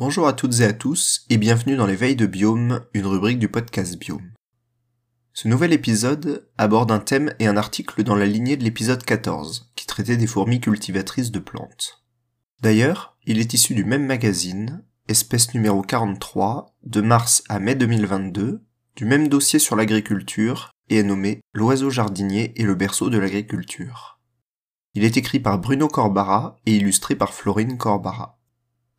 Bonjour à toutes et à tous et bienvenue dans les Veilles de Biome, une rubrique du podcast Biome. Ce nouvel épisode aborde un thème et un article dans la lignée de l'épisode 14, qui traitait des fourmis cultivatrices de plantes. D'ailleurs, il est issu du même magazine, espèce numéro 43, de mars à mai 2022, du même dossier sur l'agriculture et est nommé L'oiseau jardinier et le berceau de l'agriculture. Il est écrit par Bruno Corbara et illustré par Florine Corbara.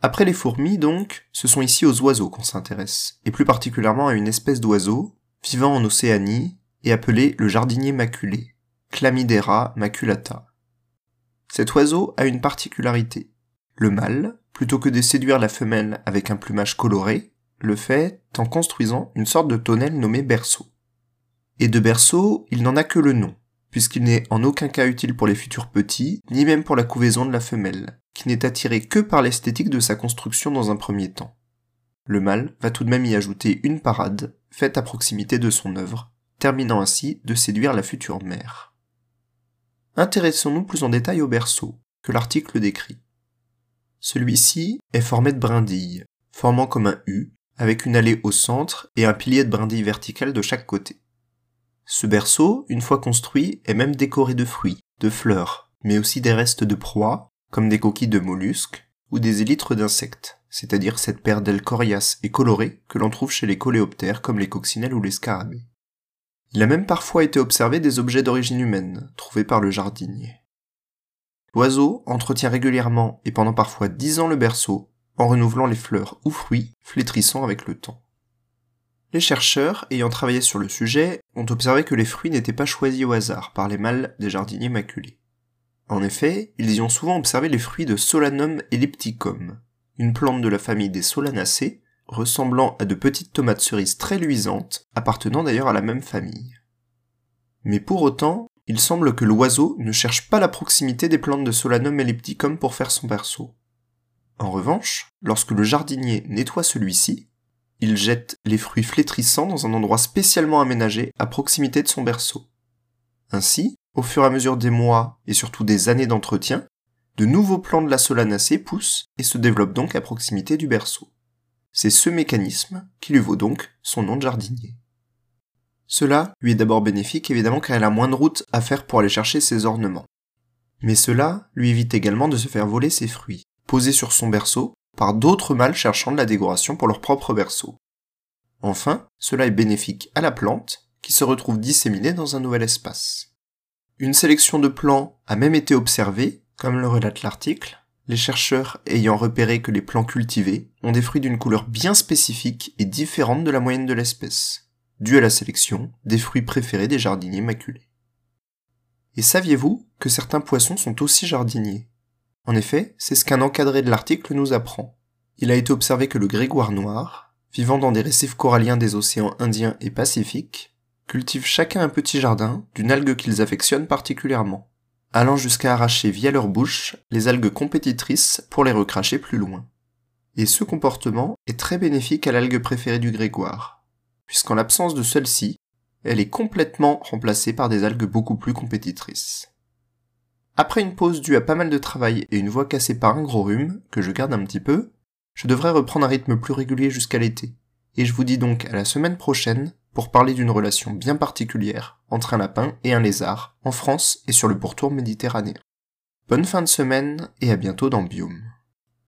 Après les fourmis, donc, ce sont ici aux oiseaux qu'on s'intéresse, et plus particulièrement à une espèce d'oiseau, vivant en Océanie, et appelé le jardinier maculé, Chlamydera maculata. Cet oiseau a une particularité. Le mâle, plutôt que de séduire la femelle avec un plumage coloré, le fait en construisant une sorte de tonnelle nommée berceau. Et de berceau, il n'en a que le nom, puisqu'il n'est en aucun cas utile pour les futurs petits, ni même pour la couvaison de la femelle, qui n'est attiré que par l'esthétique de sa construction dans un premier temps. Le mâle va tout de même y ajouter une parade, faite à proximité de son œuvre, terminant ainsi de séduire la future mère. Intéressons-nous plus en détail au berceau, que l'article décrit. Celui-ci est formé de brindilles, formant comme un U, avec une allée au centre et un pilier de brindilles verticales de chaque côté. Ce berceau, une fois construit, est même décoré de fruits, de fleurs, mais aussi des restes de proies, comme des coquilles de mollusques, ou des élytres d'insectes, c'est-à-dire cette paire d'ailes coriaces et colorées que l'on trouve chez les coléoptères comme les coccinelles ou les scarabées. Il a même parfois été observé des objets d'origine humaine, trouvés par le jardinier. L'oiseau entretient régulièrement et pendant parfois dix ans le berceau, en renouvelant les fleurs ou fruits, flétrissant avec le temps. Les chercheurs, ayant travaillé sur le sujet, ont observé que les fruits n'étaient pas choisis au hasard par les mâles des jardiniers maculés. En effet, ils y ont souvent observé les fruits de Solanum ellipticum, une plante de la famille des Solanacées, ressemblant à de petites tomates cerises très luisantes, appartenant d'ailleurs à la même famille. Mais pour autant, il semble que l'oiseau ne cherche pas la proximité des plantes de Solanum ellipticum pour faire son berceau. En revanche, lorsque le jardinier nettoie celui-ci, il jette les fruits flétrissants dans un endroit spécialement aménagé à proximité de son berceau. Ainsi, au fur et à mesure des mois et surtout des années d'entretien, de nouveaux plants de la solanacée poussent et se développent donc à proximité du berceau. C'est ce mécanisme qui lui vaut donc son nom de jardinier. Cela lui est d'abord bénéfique évidemment car elle a moins de route à faire pour aller chercher ses ornements. Mais cela lui évite également de se faire voler ses fruits, posés sur son berceau par d'autres mâles cherchant de la décoration pour leur propre berceau. Enfin, cela est bénéfique à la plante, qui se retrouve disséminée dans un nouvel espace. Une sélection de plants a même été observée, comme le relate l'article, les chercheurs ayant repéré que les plants cultivés ont des fruits d'une couleur bien spécifique et différente de la moyenne de l'espèce, due à la sélection des fruits préférés des jardiniers maculés. Et saviez-vous que certains poissons sont aussi jardiniers? En effet, c'est ce qu'un encadré de l'article nous apprend. Il a été observé que le grégoire noir, vivant dans des récifs coralliens des océans Indien et Pacifique, cultive chacun un petit jardin d'une algue qu'ils affectionnent particulièrement, allant jusqu'à arracher via leur bouche les algues compétitrices pour les recracher plus loin. Et ce comportement est très bénéfique à l'algue préférée du grégoire, puisqu'en l'absence de celle-ci, elle est complètement remplacée par des algues beaucoup plus compétitrices. Après une pause due à pas mal de travail et une voix cassée par un gros rhume, que je garde un petit peu, je devrais reprendre un rythme plus régulier jusqu'à l'été. Et je vous dis donc à la semaine prochaine pour parler d'une relation bien particulière entre un lapin et un lézard, en France et sur le pourtour méditerranéen. Bonne fin de semaine et à bientôt dans Biome.